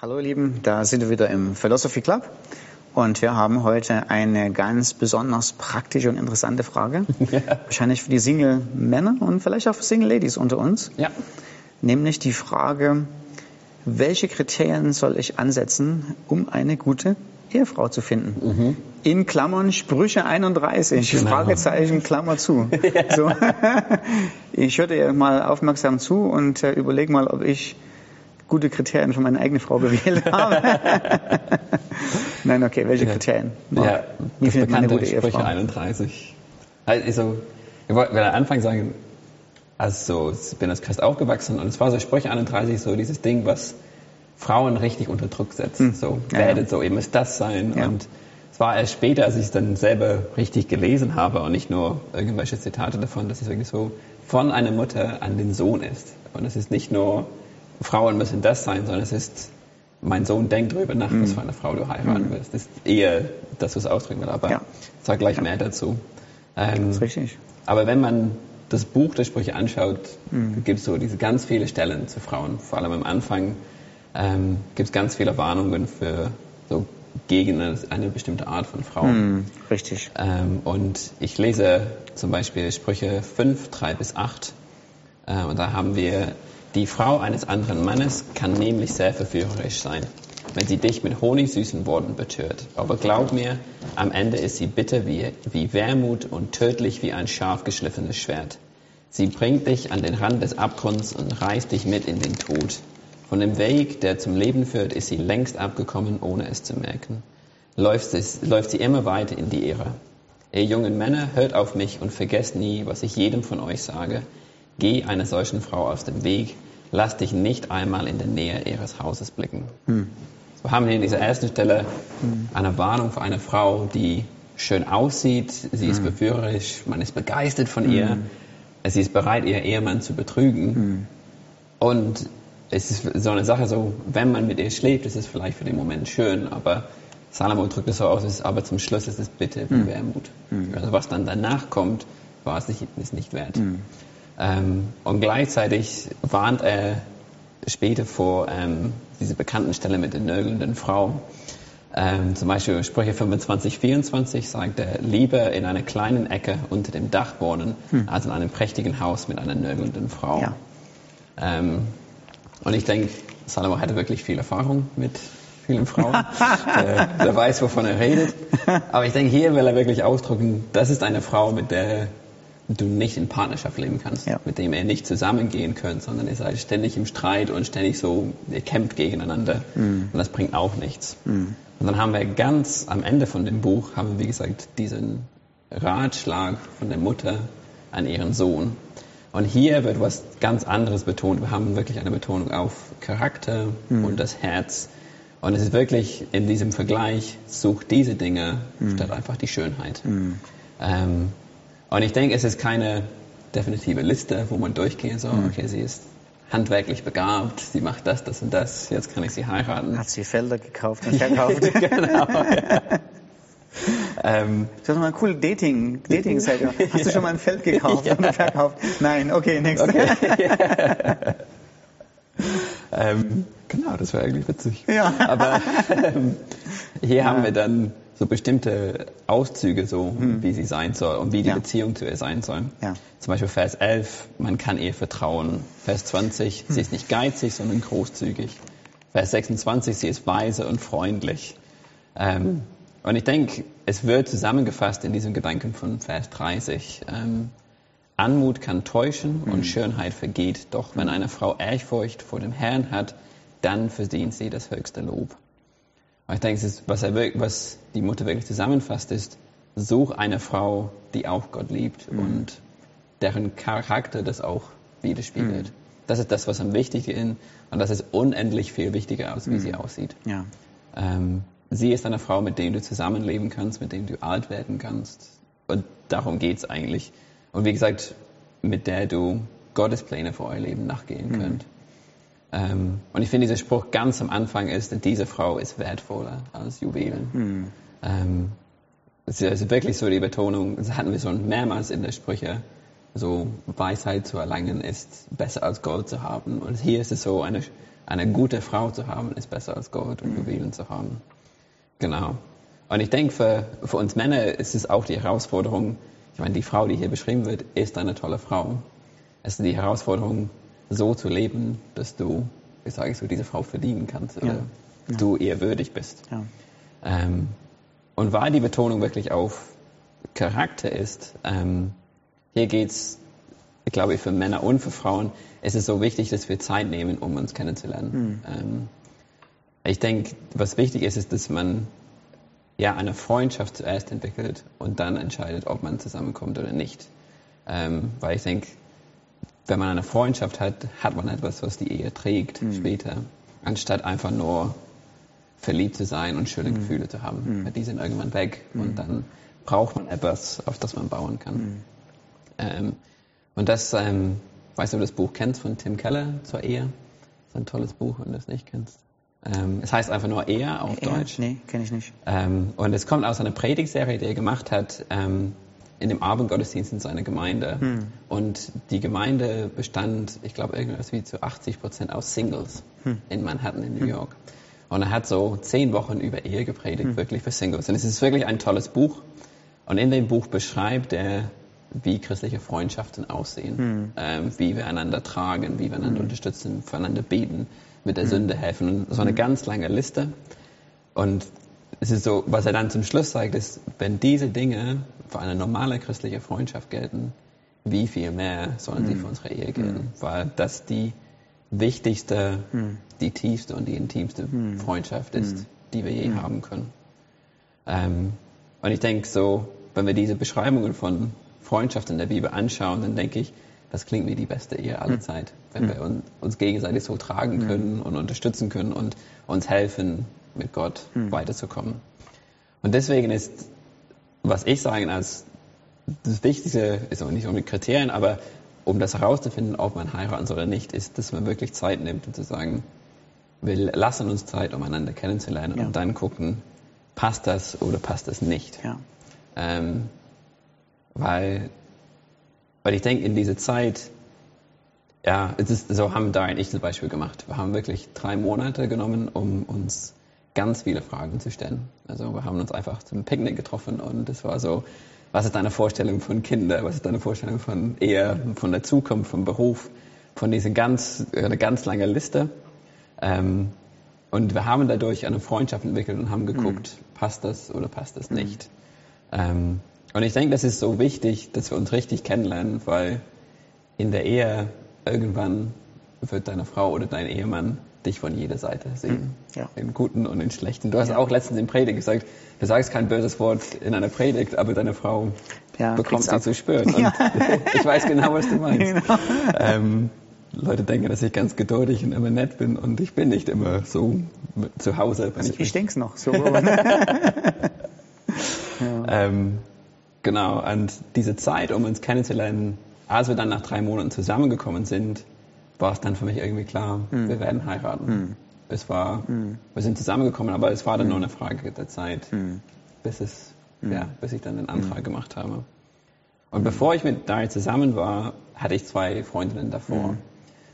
Hallo ihr Lieben, da sind wir wieder im Philosophy Club und wir haben heute eine ganz besonders praktische und interessante Frage. Ja. Wahrscheinlich für die Single Männer und vielleicht auch für Single Ladies unter uns. Ja. Nämlich die Frage, welche Kriterien soll ich ansetzen, um eine gute Ehefrau zu finden? Mhm. In Klammern Sprüche 31, genau. Fragezeichen, Klammer zu. Ja. So. Ich höre dir mal aufmerksam zu und äh, überlege mal, ob ich gute Kriterien für meine eigene Frau gewählt habe. Nein, okay, welche Kriterien? Ja, Wie findet man eine gute Sprüche Ehefrau? 31. Also, ich wollte am Anfang sagen, also ich bin als Christ aufgewachsen und es war so Sprüche 31 so dieses Ding, was Frauen richtig unter Druck setzt. Hm. So, ja, werdet ja. so, ihr müsst das sein. Ja. Und es war erst später, als ich es dann selber richtig gelesen habe und nicht nur irgendwelche Zitate davon, dass es wirklich so von einer Mutter an den Sohn ist. Und es ist nicht nur Frauen müssen das sein, sondern es ist, mein Sohn denkt darüber nach, mhm. was für eine Frau du heiraten mhm. willst. Das ist eher, dass du es ausdrücken willst, aber ja. sag gleich mehr dazu. Ähm, das ist richtig. Aber wenn man das Buch der Sprüche anschaut, mhm. gibt es so diese ganz viele Stellen zu Frauen. Vor allem am Anfang ähm, gibt es ganz viele Warnungen für so gegen eine, eine bestimmte Art von Frauen. Mhm, richtig. Ähm, und ich lese zum Beispiel Sprüche 5, 3 bis 8. Äh, und da haben wir die Frau eines anderen Mannes kann nämlich sehr verführerisch sein, wenn sie dich mit honigsüßen Worten betört. Aber glaub mir, am Ende ist sie bitter wie, wie Wermut und tödlich wie ein scharf geschliffenes Schwert. Sie bringt dich an den Rand des Abgrunds und reißt dich mit in den Tod. Von dem Weg, der zum Leben führt, ist sie längst abgekommen, ohne es zu merken. Läuft, es, läuft sie immer weiter in die Irre. Ihr jungen Männer, hört auf mich und vergesst nie, was ich jedem von euch sage. Geh einer solchen Frau aus dem Weg, lass dich nicht einmal in der Nähe ihres Hauses blicken. Hm. Wir haben hier in dieser ersten Stelle hm. eine Warnung für eine Frau, die schön aussieht, sie ist hm. verführerisch, man ist begeistert von ihr, hm. sie ist bereit, ihr Ehemann zu betrügen. Hm. Und es ist so eine Sache, so, wenn man mit ihr schläft, ist es vielleicht für den Moment schön, aber Salomo drückt es so aus, ist, aber zum Schluss ist es bitte wie hm. Wermut. Also was dann danach kommt, war es nicht, ist nicht wert. Ähm, und gleichzeitig warnt er später vor ähm, diese bekannten Stelle mit der nörgelnden Frau. Ähm, zum Beispiel Sprüche 25, 24 sagt er, lieber in einer kleinen Ecke unter dem Dach wohnen, hm. als in einem prächtigen Haus mit einer nörgelnden Frau. Ja. Ähm, und ich denke, Salomo hatte wirklich viel Erfahrung mit vielen Frauen. der, der, weiß, wovon er redet. Aber ich denke, hier will er wirklich ausdrücken, das ist eine Frau, mit der du nicht in Partnerschaft leben kannst, ja. mit dem ihr nicht zusammengehen könnt, sondern ihr seid ständig im Streit und ständig so, ihr kämpft gegeneinander mhm. und das bringt auch nichts. Mhm. Und dann haben wir ganz am Ende von dem Buch, haben wir wie gesagt diesen Ratschlag von der Mutter an ihren Sohn. Und hier wird was ganz anderes betont. Wir haben wirklich eine Betonung auf Charakter mhm. und das Herz. Und es ist wirklich in diesem Vergleich, sucht diese Dinge mhm. statt einfach die Schönheit. Mhm. Ähm, und ich denke, es ist keine definitive Liste, wo man durchgehen soll. Okay, sie ist handwerklich begabt, sie macht das, das und das, jetzt kann ich sie heiraten. Hat sie Felder gekauft und verkauft. genau. Ja. ähm, das ist mal eine coole Dating, Dating-Seite. Hast du schon mal ein Feld gekauft ja. und verkauft? Nein, okay, nächste. Okay. ähm, genau, das wäre eigentlich witzig. Ja. Aber ähm, hier haben wir dann so bestimmte Auszüge, so hm. wie sie sein soll und wie die ja. Beziehung zu ihr sein soll. Ja. Zum Beispiel Vers 11, man kann ihr vertrauen. Vers 20, hm. sie ist nicht geizig, sondern großzügig. Vers 26, sie ist weise und freundlich. Ähm, hm. Und ich denke, es wird zusammengefasst in diesem Gedanken von Vers 30. Ähm, Anmut kann täuschen und hm. Schönheit vergeht. Doch wenn hm. eine Frau Ehrfurcht vor dem Herrn hat, dann verdient sie das höchste Lob. Und ich denke, was, er, was, die Mutter wirklich zusammenfasst, ist, such eine Frau, die auch Gott liebt mhm. und deren Charakter das auch widerspiegelt. Mhm. Das ist das, was am wichtigsten ist und das ist unendlich viel wichtiger, als wie mhm. sie aussieht. Ja. Ähm, sie ist eine Frau, mit der du zusammenleben kannst, mit der du alt werden kannst. Und darum geht es eigentlich. Und wie gesagt, mit der du Gottes Pläne für euer Leben nachgehen mhm. könnt. Ähm, und ich finde, dieser Spruch ganz am Anfang ist, diese Frau ist wertvoller als Juwelen. Mhm. Ähm, es ist wirklich so die Betonung, das hatten wir schon mehrmals in der Sprüche, so Weisheit zu erlangen ist besser als Gold zu haben. Und hier ist es so, eine, eine gute Frau zu haben ist besser als Gold und Juwelen zu haben. Genau. Und ich denke, für, für uns Männer ist es auch die Herausforderung, ich meine, die Frau, die hier beschrieben wird, ist eine tolle Frau. Es ist die Herausforderung, so zu leben, dass du, wie sage ich so, diese Frau verdienen kannst oder ja. du ihr würdig bist. Ja. Ähm, und weil die Betonung wirklich auf Charakter ist, ähm, hier geht es, ich glaube, für Männer und für Frauen, ist es so wichtig, dass wir Zeit nehmen, um uns kennenzulernen. Mhm. Ähm, ich denke, was wichtig ist, ist, dass man ja eine Freundschaft zuerst entwickelt und dann entscheidet, ob man zusammenkommt oder nicht. Ähm, weil ich denke, wenn man eine Freundschaft hat, hat man etwas, was die Ehe trägt mhm. später, anstatt einfach nur verliebt zu sein und schöne mhm. Gefühle zu haben. Mhm. Die sind irgendwann weg und hm. dann braucht man etwas, auf das man bauen kann. Hm. Ähm, und das, ähm, weißt du, ob du das Buch kennst von Tim Keller zur Ehe? Das ist ein tolles Buch, wenn du es nicht kennst. Ähm, es heißt einfach nur Ehe auf Ehe? Deutsch. Nee, kenne ich nicht. Ähm, und es kommt aus einer Predigtserie, die er gemacht hat ähm, in dem Abendgottesdienst in seiner Gemeinde. Hm. Und die Gemeinde bestand, ich glaube, irgendwas wie zu 80 Prozent aus Singles hm. in Manhattan in New hm. York. Und er hat so zehn Wochen über Ehe gepredigt, hm. wirklich für Singles. Und es ist wirklich ein tolles Buch. Und in dem Buch beschreibt er, wie christliche Freundschaften aussehen, hm. ähm, wie wir einander tragen, wie wir einander hm. unterstützen, füreinander beten, mit der Sünde helfen. Und so eine ganz lange Liste. Und es ist so, was er dann zum Schluss sagt, ist, wenn diese Dinge für eine normale christliche Freundschaft gelten, wie viel mehr sollen sie für unsere Ehe gelten? Weil das die wichtigste, die tiefste und die intimste Freundschaft ist, die wir je haben können. Ähm, und ich denke so, wenn wir diese Beschreibungen von Freundschaft in der Bibel anschauen, dann denke ich, das klingt wie die beste Ehe aller Zeit, wenn wir uns gegenseitig so tragen können und unterstützen können und uns helfen, mit Gott weiterzukommen. Und deswegen ist, was ich sage als das Wichtigste, ist auch nicht um die Kriterien, aber um das herauszufinden, ob man heiraten soll oder nicht, ist, dass man wirklich Zeit nimmt und zu sagen, wir lassen uns Zeit, um einander kennenzulernen ja. und dann gucken, passt das oder passt das nicht. Ja. Ähm, weil, weil ich denke, in dieser Zeit, ja, es ist, so haben da und ich zum Beispiel gemacht. Wir haben wirklich drei Monate genommen, um uns ganz viele Fragen zu stellen. Also wir haben uns einfach zum Picknick getroffen und es war so, was ist deine Vorstellung von Kindern, was ist deine Vorstellung von Ehe, von der Zukunft, vom Beruf, von dieser ganz, eine ganz lange Liste. Ähm, und wir haben dadurch eine Freundschaft entwickelt und haben geguckt, mhm. passt das oder passt das nicht. Mhm. Ähm, und ich denke, das ist so wichtig, dass wir uns richtig kennenlernen, weil in der Ehe irgendwann wird deine Frau oder dein Ehemann dich von jeder Seite sehen. Mhm. Ja. Im Guten und im Schlechten. Du hast ja. auch letztens in Predigt gesagt, du sagst kein böses Wort in einer Predigt, aber deine Frau ja, bekommt sie zu spüren. Und ich weiß genau, was du meinst. Genau. Ähm, Leute denken, dass ich ganz geduldig und immer nett bin und ich bin nicht immer so zu Hause. Also ich, ich denke es noch so. ähm, genau, und diese Zeit, um uns kennenzulernen, als wir dann nach drei Monaten zusammengekommen sind, war es dann für mich irgendwie klar, mhm. wir werden heiraten. Mhm. Es war, mhm. wir sind zusammengekommen, aber es war dann nur eine Frage der Zeit, bis es, ja, bis ich dann den Antrag gemacht habe. Und bevor ich mit Dari zusammen war, hatte ich zwei Freundinnen davor.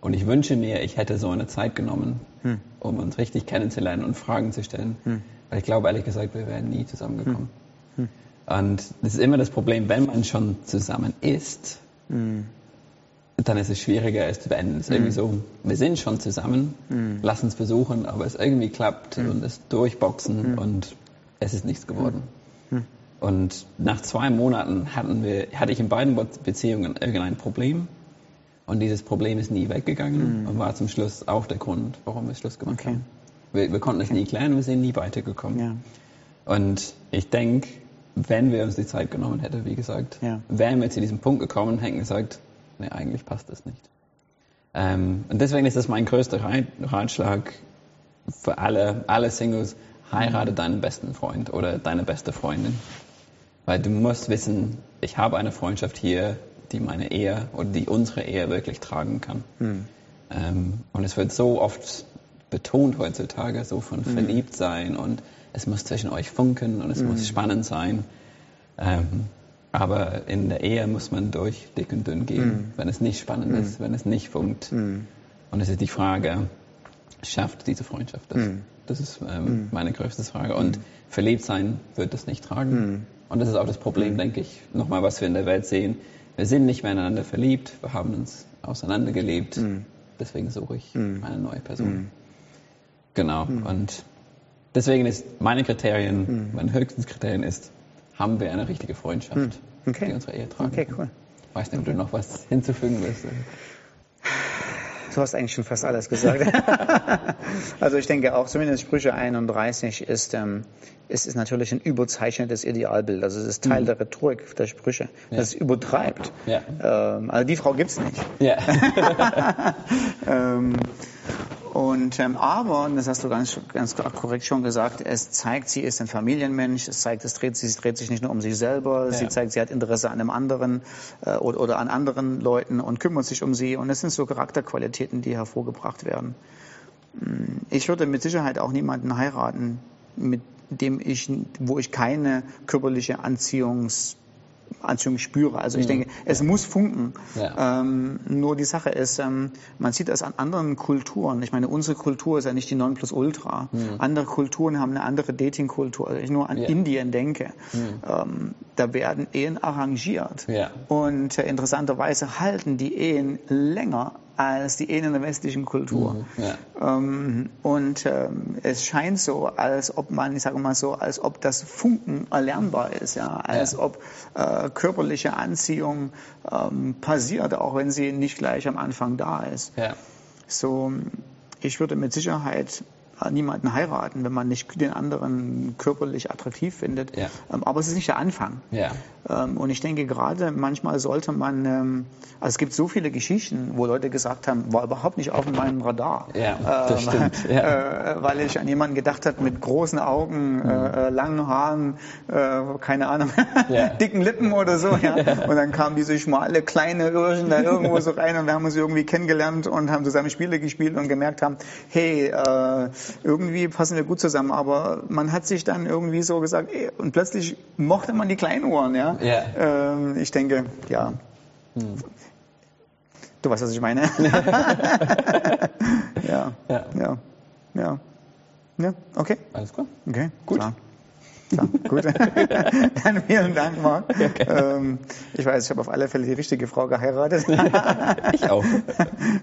Und ich wünsche mir, ich hätte so eine Zeit genommen, hm. um uns richtig kennenzulernen und Fragen zu stellen. Hm. Weil ich glaube, ehrlich gesagt, wir wären nie zusammengekommen. Hm. hm. Und das ist immer das Problem, wenn man schon zusammen ist, hm. Dann ist es schwieriger, es zu beenden. Es ist irgendwie so, wir sind schon zusammen, lass uns versuchen, aber es irgendwie klappt und es durchboxen und es ist nichts geworden. Und nach zwei Monaten hatten wir, hatte ich in beiden Beziehungen irgendein Problem und dieses Problem ist nie weggegangen mhm. und war zum Schluss auch der Grund, warum wir Schluss gemacht okay. haben. Wir, wir konnten es okay. nie klären, wir sind nie weitergekommen. Ja. Und ich denke, wenn wir uns die Zeit genommen hätten, wie gesagt, ja. wären wir zu diesem Punkt gekommen und hätten gesagt, nee, eigentlich passt das nicht. Ähm, und deswegen ist das mein größter Ratschlag für alle, alle Singles, heirate mhm. deinen besten Freund oder deine beste Freundin. Weil du musst wissen, ich habe eine Freundschaft hier, die meine Ehe oder die unsere Ehe wirklich tragen kann. Hm. Ähm, und es wird so oft betont heutzutage, so von hm. verliebt sein und es muss zwischen euch funken und es hm. muss spannend sein. Ähm, aber in der Ehe muss man durch dick und dünn gehen, hm. wenn es nicht spannend hm. ist, wenn es nicht funkt. Hm. Und es ist die Frage, schafft diese Freundschaft das? Das ist ähm, meine größte Frage. Und verliebt sein wird das nicht tragen. Und das ist auch das Problem, denke ich, nochmal, was wir in der Welt sehen. Wir sind nicht mehr ineinander verliebt, wir haben uns auseinandergelebt. Deswegen suche ich eine neue Person. Genau. Und deswegen ist meine Kriterien, mein höchstes Kriterien ist, haben wir eine richtige Freundschaft, Okay. die unsere Ehe tragen. Okay, cool. Weiß nicht, ob du noch was hinzufügen willst. Du hast eigentlich schon fast alles gesagt. also ich denke auch, zumindest Sprüche 31 ist, ähm, ist, ist natürlich ein überzeichnetes Idealbild. Also es ist Teil der Rhetorik der Sprüche, dass es übertreibt. Ja. Ähm, also die Frau gibt's nicht. Ja. Ähm, und ähm, aber, und das hast du ganz, ganz korrekt schon gesagt, es zeigt, sie ist ein Familienmensch, es zeigt, es dreht, sie dreht sich nicht nur um sich selber, sie Ja. zeigt, sie hat Interesse an einem anderen äh, oder, oder an anderen Leuten und kümmert sich um sie. Und das sind so Charakterqualitäten, die hervorgebracht werden. Mm, Ich würde mit Sicherheit auch niemanden heiraten, mit dem ich, wo ich keine körperliche Anziehungs Anziehung spüre. Also ich denke, es muss funken. Ja. Ähm, nur die Sache ist, ähm, man sieht das an anderen Kulturen. Ich meine, unsere Kultur ist ja nicht die Nonplusultra. Andere Kulturen haben eine andere Datingkultur. Also ich nur an Ja. Indien denke. Ähm, da werden Ehen arrangiert. Ja. Und äh, interessanterweise halten die Ehen länger als die in der westlichen Kultur. Ja. Ähm, und ähm, es scheint so, als ob man, ich sage mal so, als ob das Funken erlernbar ist, ja, als Ja. ob äh, körperliche Anziehung ähm, passiert, auch wenn sie nicht gleich am Anfang da ist. Ja. So, ich würde mit Sicherheit niemanden heiraten, wenn man nicht den anderen körperlich attraktiv findet. Ja. Ähm, aber es ist nicht der Anfang. Ja. Ähm, und ich denke gerade, manchmal sollte man, ähm, also es gibt so viele Geschichten, wo Leute gesagt haben, war überhaupt nicht auf meinem Radar. Ja, das Ähm, stimmt, ja. Äh, weil ich an jemanden gedacht habe mit großen Augen, äh, äh, langen Haaren, äh, keine Ahnung, dicken Lippen oder so. Ja. Und dann kamen diese schmale, kleine Irrchen da irgendwo so rein und wir haben uns irgendwie kennengelernt und haben zusammen Spiele gespielt und gemerkt haben, hey, äh, irgendwie passen wir gut zusammen. Aber man hat sich dann irgendwie so gesagt, ey, und plötzlich mochte man die kleinen Ohren. Ja. Ja. Ähm, ich denke, ja. Du weißt, was ich meine. ja. Ja. Ja. Ja. Ja, okay. Alles klar. Okay, gut. Klar. Klar, gut. Dann vielen Dank, Marc. Ähm, ich weiß, ich habe auf alle Fälle die richtige Frau geheiratet. Ich auch.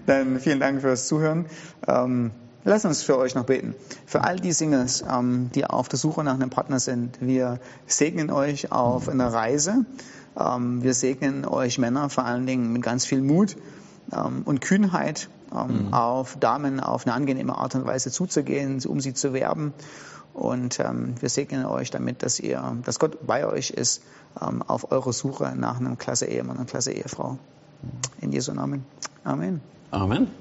Dann vielen Dank fürs Zuhören. Ähm, Lass uns für euch noch beten. Für all die Singles, ähm, die auf der Suche nach einem Partner sind. Wir segnen euch auf einer Reise. Ähm, wir segnen euch Männer vor allen Dingen mit ganz viel Mut ähm, und Kühnheit, ähm, auf Damen auf eine angenehme Art und Weise zuzugehen, um sie zu werben. Und wir segnen euch damit, dass ihr, dass Gott bei euch ist auf eurer Suche nach einem klasse Ehemann, einer klasse Ehefrau. In Jesu Namen. Amen. Amen.